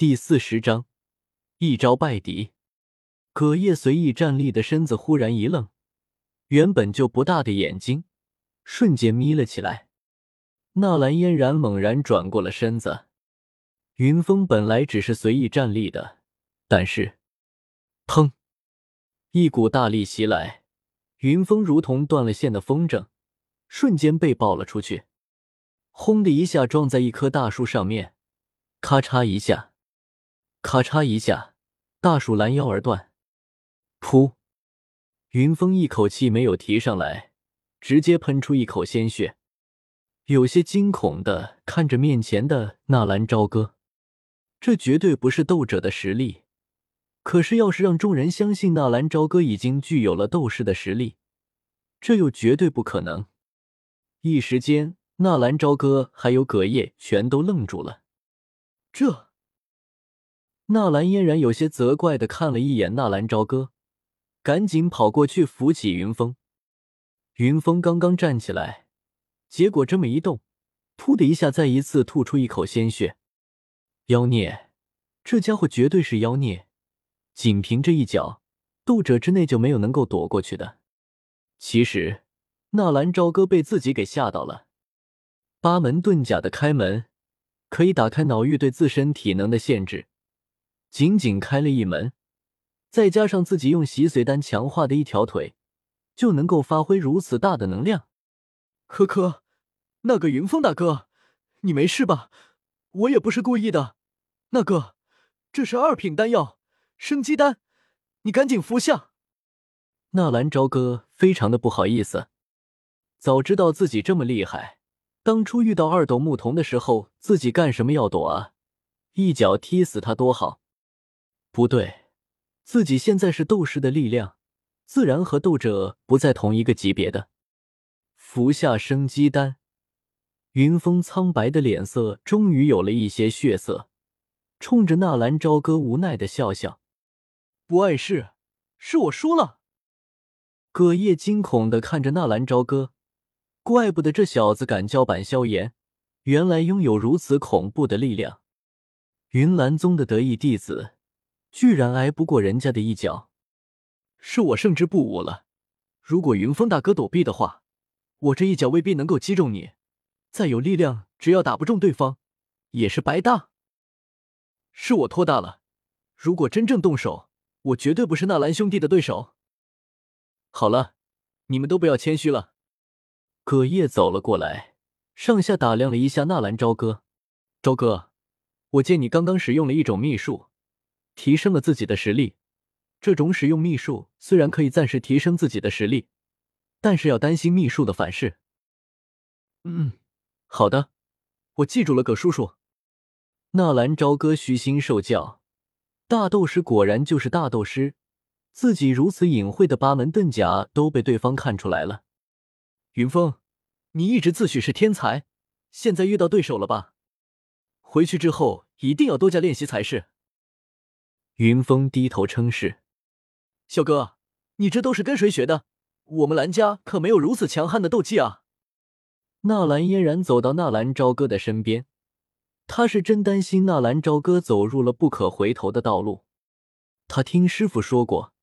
第四十章，一招败敌。葛叶随意站立的身子忽然一愣，原本就不大的眼睛瞬间眯了起来。纳兰嫣然猛然转过了身子。云峰本来只是随意站立的，但是，砰！一股大力袭来，云峰如同断了线的风筝，瞬间被爆了出去，轰的一下撞在一棵大树上面，咔嚓一下。咔嚓一下，大树拦腰而断。噗！云峰一口气没有提上来，直接喷出一口鲜血，有些惊恐的看着面前的纳兰朝歌。这绝对不是斗者的实力，可是要是让众人相信纳兰朝歌已经具有了斗士的实力，这又绝对不可能。一时间，纳兰朝歌还有葛叶全都愣住了。这。纳兰嫣然有些责怪的看了一眼纳兰朝歌，赶紧跑过去扶起云峰。云峰刚刚站起来，结果这么一动，噗的一下，再一次吐出一口鲜血。妖孽，这家伙绝对是妖孽！仅凭这一脚，斗者之内就没有能够躲过去的。其实，纳兰朝歌被自己给吓到了。八门遁甲的开门，可以打开脑域对自身体能的限制。仅仅开了一门，再加上自己用洗髓丹强化的一条腿，就能够发挥如此大的能量。呵呵，那个云峰大哥，你没事吧？我也不是故意的。那个，这是二品丹药，生机丹，你赶紧服下。纳兰朝歌非常的不好意思，早知道自己这么厉害，当初遇到二斗牧童的时候，自己干什么要躲啊？一脚踢死他多好。不对，自己现在是斗士的力量，自然和斗者不在同一个级别的。服下生机丹，云峰苍白的脸色终于有了一些血色，冲着纳兰朝歌无奈的笑笑：“不碍事，是我输了。”葛叶惊恐的看着纳兰朝歌，怪不得这小子敢叫板萧炎，原来拥有如此恐怖的力量。云岚宗的得意弟子。居然挨不过人家的一脚，是我胜之不武了。如果云峰大哥躲避的话，我这一脚未必能够击中你。再有力量，只要打不中对方，也是白搭。是我托大了。如果真正动手，我绝对不是纳兰兄弟的对手。好了，你们都不要谦虚了。葛叶走了过来，上下打量了一下纳兰朝歌。朝歌，我见你刚刚使用了一种秘术。提升了自己的实力，这种使用秘术虽然可以暂时提升自己的实力，但是要担心秘术的反噬。嗯，好的，我记住了，葛叔叔。纳兰朝歌虚心受教，大斗师果然就是大斗师，自己如此隐晦的八门遁甲都被对方看出来了。云峰，你一直自诩是天才，现在遇到对手了吧？回去之后一定要多加练习才是。云峰低头称是：“小哥，你这都是跟谁学的？我们兰家可没有如此强悍的斗技啊！”纳兰嫣然走到纳兰朝歌的身边，他是真担心纳兰朝歌走入了不可回头的道路。他听师傅说过，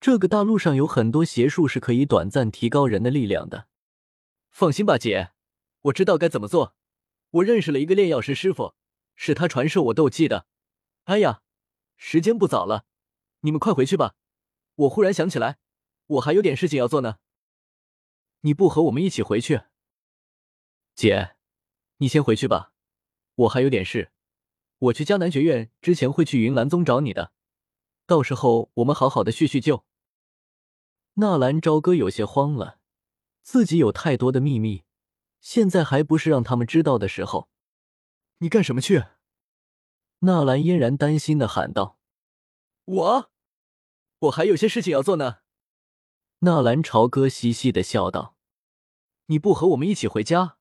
这个大陆上有很多邪术是可以短暂提高人的力量的。放心吧，姐，我知道该怎么做。我认识了一个炼药师师傅，是他传授我斗技的。哎呀！时间不早了，你们快回去吧。我忽然想起来，我还有点事情要做呢。你不和我们一起回去？姐，你先回去吧，我还有点事。我去江南学院之前会去云岚宗找你的，到时候我们好好的叙叙旧。纳兰朝歌有些慌了，自己有太多的秘密，现在还不是让他们知道的时候。你干什么去？纳兰嫣然担心的喊道：“我，我还有些事情要做呢。”纳兰朝歌嘻嘻的笑道：“你不和我们一起回家？”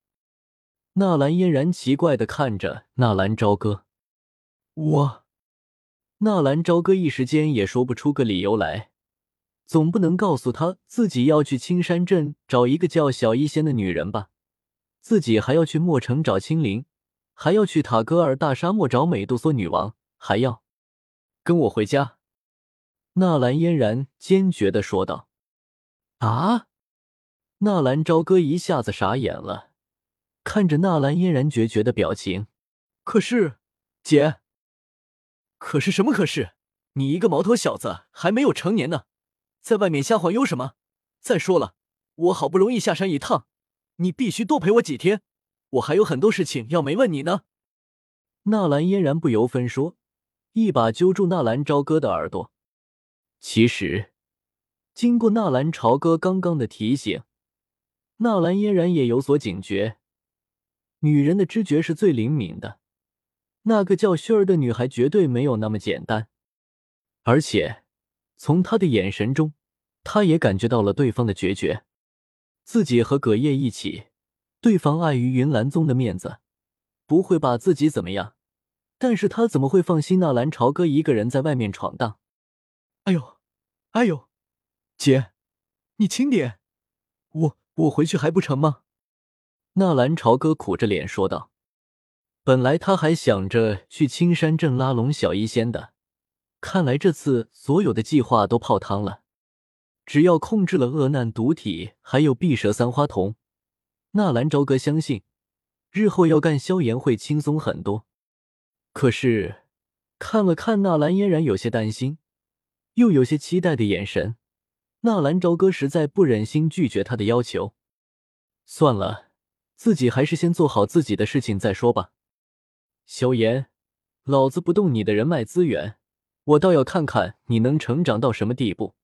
纳兰嫣然奇怪的看着纳兰朝歌：“我……”纳兰朝歌一时间也说不出个理由来，总不能告诉他自己要去青山镇找一个叫小医仙的女人吧？自己还要去墨城找青灵。还要去塔戈尔大沙漠找美杜莎女王，还要跟我回家。”纳兰嫣然坚决的说道。“啊！”纳兰朝歌一下子傻眼了，看着纳兰嫣然决绝的表情。“可是，姐，可是什么？可是你一个毛头小子还没有成年呢，在外面瞎晃悠什么？再说了，我好不容易下山一趟，你必须多陪我几天，我还有很多事情要没问你呢。”纳兰嫣然不由分说，一把揪住纳兰朝歌的耳朵。其实，经过纳兰朝歌刚刚的提醒，纳兰嫣然也有所警觉。女人的知觉是最灵敏的，那个叫薰儿的女孩绝对没有那么简单。而且，从她的眼神中，她也感觉到了对方的决绝。自己和葛叶一起，对方碍于云岚宗的面子，不会把自己怎么样。但是他怎么会放心纳兰朝歌一个人在外面闯荡？哎呦，哎呦，姐，你轻点，我我回去还不成吗？纳兰朝歌苦着脸说道。本来他还想着去青山镇拉拢小医仙的，看来这次所有的计划都泡汤了。只要控制了恶难毒体，还有碧蛇三花瞳，纳兰朝歌相信，日后要干萧炎会轻松很多。可是，看了看纳兰嫣然有些担心，又有些期待的眼神，纳兰朝歌实在不忍心拒绝他的要求。算了，自己还是先做好自己的事情再说吧。萧炎，老子不动你的人脉资源，我倒要看看你能成长到什么地步。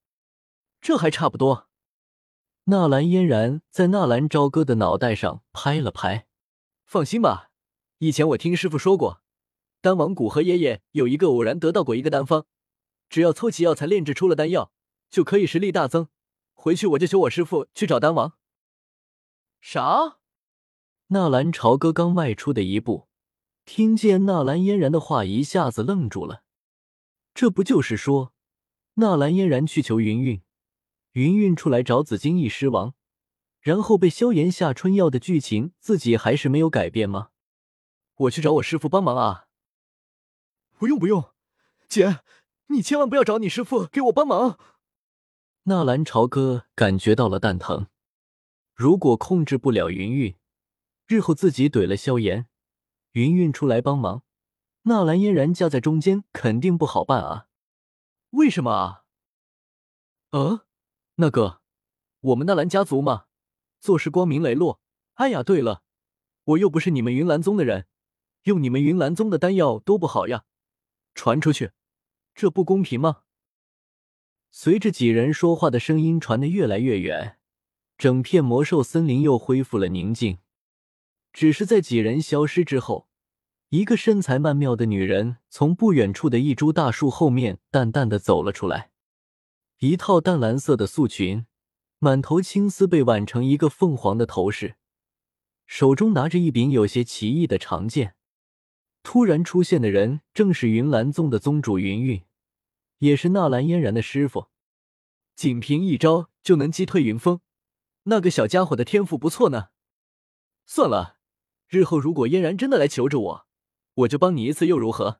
这还差不多。纳兰嫣然在纳兰朝歌的脑袋上拍了拍，放心吧，以前我听师傅说过。丹王谷和爷爷有一个偶然得到过一个丹方，只要凑齐药材炼制出了丹药，就可以实力大增。回去我就求我师傅去找丹王。啥？纳兰朝歌刚迈出的一步，听见纳兰嫣然的话，一下子愣住了。这不就是说，纳兰嫣然去求云韵，云韵出来找紫金翼狮王，然后被萧炎下春药的剧情，自己还是没有改变吗？我去找我师傅帮忙啊！不用不用，姐，你千万不要找你师傅给我帮忙。纳兰朝歌感觉到了蛋疼。如果控制不了云韵，日后自己怼了萧炎，云韵出来帮忙，纳兰嫣然夹在中间肯定不好办啊。为什么啊？呃，那个，我们纳兰家族嘛，做事光明磊落。哎呀，对了，我又不是你们云岚宗的人，用你们云岚宗的丹药多不好呀。传出去，这不公平吗？随着几人说话的声音传得越来越远，整片魔兽森林又恢复了宁静。只是在几人消失之后，一个身材曼妙的女人从不远处的一株大树后面淡淡的走了出来，一套淡蓝色的素裙，满头青丝被挽成一个凤凰的头饰，手中拿着一柄有些奇异的长剑。突然出现的人正是云岚宗的宗主云韵，也是纳兰嫣然的师傅。仅凭一招就能击退云峰，那个小家伙的天赋不错呢。算了，日后如果嫣然真的来求着我，我就帮你一次又如何？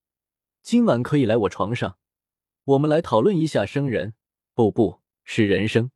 今晚可以来我床上，我们来讨论一下生人，不，不是人生。